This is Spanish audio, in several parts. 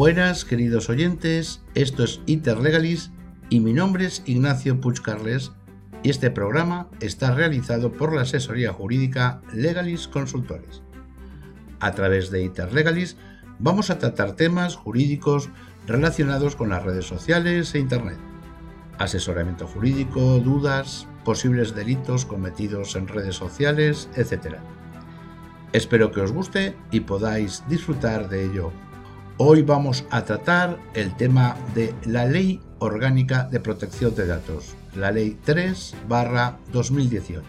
Buenas, queridos oyentes, esto es Interlegalis y mi nombre es Ignacio Puchcarles y este programa está realizado por la asesoría jurídica Legalis Consultores. A través de Interlegalis vamos a tratar temas jurídicos relacionados con las redes sociales e Internet. Asesoramiento jurídico, dudas, posibles delitos cometidos en redes sociales, etc. Espero que os guste y podáis disfrutar de ello. Hoy vamos a tratar el tema de la Ley Orgánica de Protección de Datos, la Ley 3 2018.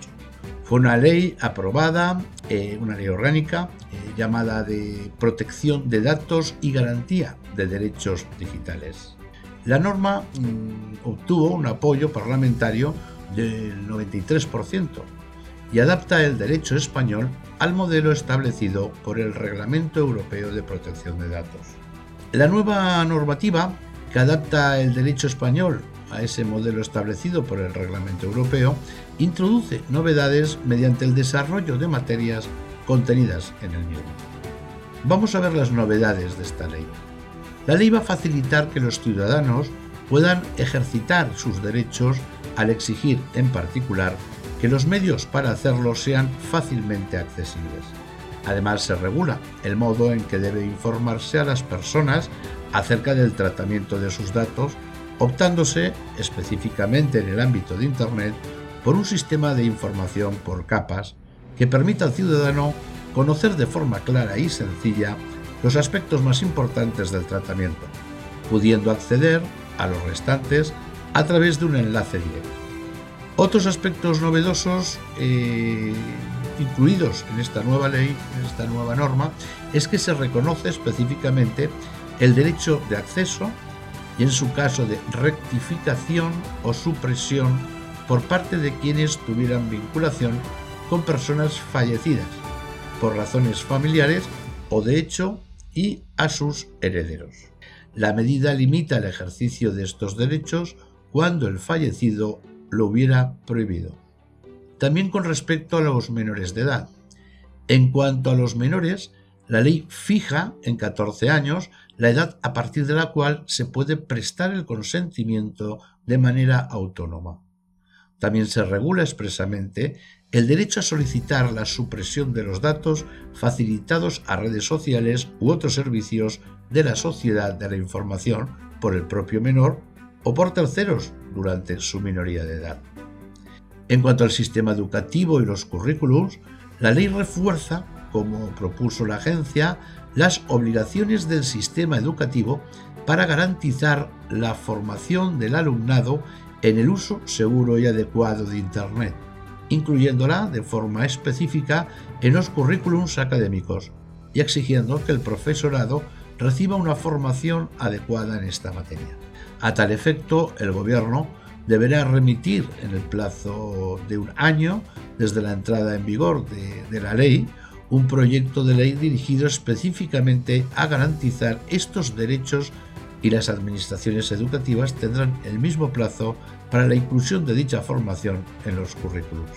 Fue una ley aprobada, eh, una ley orgánica eh, llamada de Protección de Datos y Garantía de Derechos Digitales. La norma mm, obtuvo un apoyo parlamentario del 93% y adapta el derecho español al modelo establecido por el Reglamento Europeo de Protección de Datos. La nueva normativa, que adapta el derecho español a ese modelo establecido por el Reglamento Europeo, introduce novedades mediante el desarrollo de materias contenidas en el mismo. Vamos a ver las novedades de esta ley. La ley va a facilitar que los ciudadanos puedan ejercitar sus derechos al exigir, en particular, que los medios para hacerlo sean fácilmente accesibles. Además, se regula el modo en que debe informarse a las personas acerca del tratamiento de sus datos, optándose específicamente en el ámbito de Internet por un sistema de información por capas que permita al ciudadano conocer de forma clara y sencilla los aspectos más importantes del tratamiento, pudiendo acceder a los restantes a través de un enlace directo. Otros aspectos novedosos eh, incluidos en esta nueva ley, en esta nueva norma, es que se reconoce específicamente el derecho de acceso y en su caso de rectificación o supresión por parte de quienes tuvieran vinculación con personas fallecidas por razones familiares o de hecho y a sus herederos. La medida limita el ejercicio de estos derechos cuando el fallecido lo hubiera prohibido. También con respecto a los menores de edad. En cuanto a los menores, la ley fija en 14 años la edad a partir de la cual se puede prestar el consentimiento de manera autónoma. También se regula expresamente el derecho a solicitar la supresión de los datos facilitados a redes sociales u otros servicios de la sociedad de la información por el propio menor o por terceros durante su minoría de edad. En cuanto al sistema educativo y los currículums, la ley refuerza, como propuso la agencia, las obligaciones del sistema educativo para garantizar la formación del alumnado en el uso seguro y adecuado de Internet, incluyéndola de forma específica en los currículums académicos y exigiendo que el profesorado reciba una formación adecuada en esta materia. A tal efecto, el Gobierno deberá remitir en el plazo de un año desde la entrada en vigor de, la ley un proyecto de ley dirigido específicamente a garantizar estos derechos y las administraciones educativas tendrán el mismo plazo para la inclusión de dicha formación en los currículos.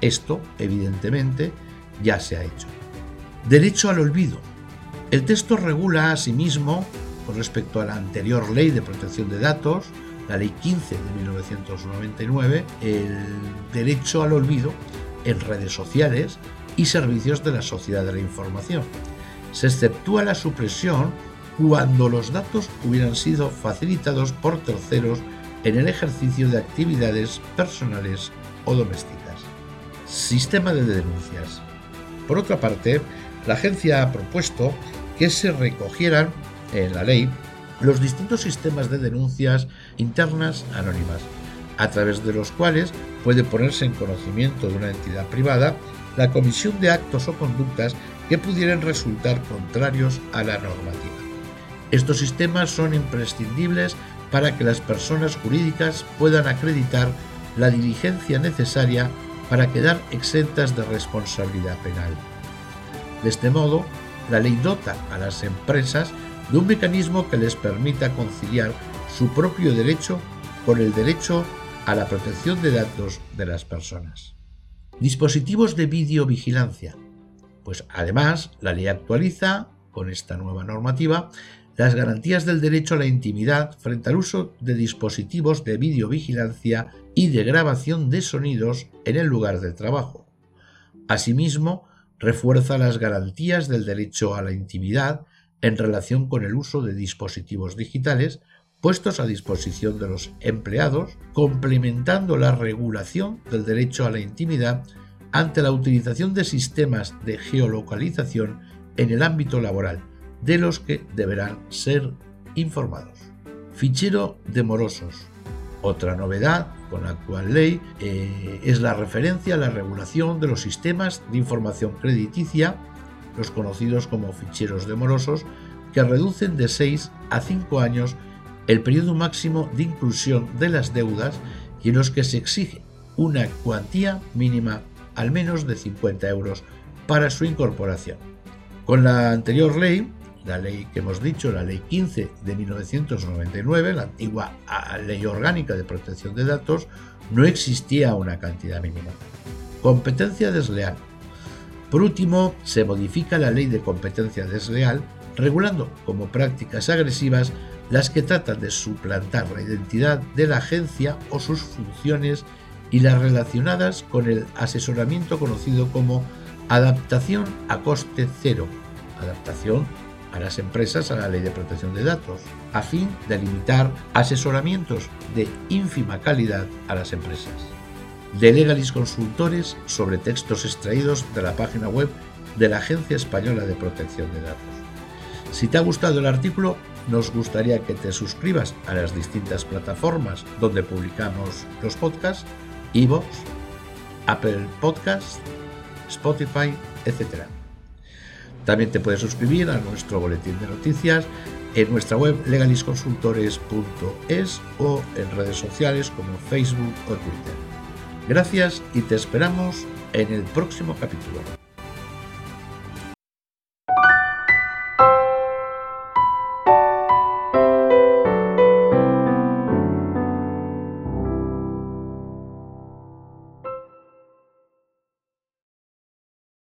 Esto, evidentemente, ya se ha hecho. Derecho al olvido. El texto regula asimismo con respecto a la anterior ley de protección de datos, la ley 15 de 1999, el derecho al olvido en redes sociales y servicios de la sociedad de la información. Se exceptúa la supresión cuando los datos hubieran sido facilitados por terceros en el ejercicio de actividades personales o domésticas. Sistema de denuncias. Por otra parte, la agencia ha propuesto que se recogieran en la ley los distintos sistemas de denuncias internas anónimas, a través de los cuales puede ponerse en conocimiento de una entidad privada la comisión de actos o conductas que pudieran resultar contrarios a la normativa. Estos sistemas son imprescindibles para que las personas jurídicas puedan acreditar la diligencia necesaria para quedar exentas de responsabilidad penal. De este modo, la ley dota a las empresas de un mecanismo que les permita conciliar su propio derecho con el derecho a la protección de datos de las personas. Dispositivos de videovigilancia. Pues además, la ley actualiza, con esta nueva normativa, las garantías del derecho a la intimidad frente al uso de dispositivos de videovigilancia y de grabación de sonidos en el lugar de trabajo. Asimismo, refuerza las garantías del derecho a la intimidad en relación con el uso de dispositivos digitales puestos a disposición de los empleados, complementando la regulación del derecho a la intimidad ante la utilización de sistemas de geolocalización en el ámbito laboral, de los que deberán ser informados. Fichero de morosos. Otra novedad con la actual ley eh, es la referencia a la regulación de los sistemas de información crediticia, los conocidos como ficheros de morosos, que reducen de 6 a 5 años el periodo máximo de inclusión de las deudas y en los que se exige una cuantía mínima al menos de 50 euros para su incorporación. Con la anterior ley, la ley que hemos dicho, la ley 15 de 1999, la antigua ley orgánica de protección de datos, no existía una cantidad mínima. Competencia desleal. Por último, se modifica la ley de competencia desleal, regulando como prácticas agresivas las que tratan de suplantar la identidad de la agencia o sus funciones y las relacionadas con el asesoramiento conocido como adaptación a coste cero, adaptación a las empresas a la ley de protección de datos, a fin de limitar asesoramientos de ínfima calidad a las empresas. De Legalis Consultores sobre textos extraídos de la página web de la Agencia Española de Protección de Datos. Si te ha gustado el artículo, nos gustaría que te suscribas a las distintas plataformas donde publicamos los podcasts, iVoox, Apple Podcasts, Spotify, etc. También te puedes suscribir a nuestro boletín de noticias en nuestra web legalisconsultores.es o en redes sociales como Facebook o Twitter. Gracias y te esperamos en el próximo capítulo.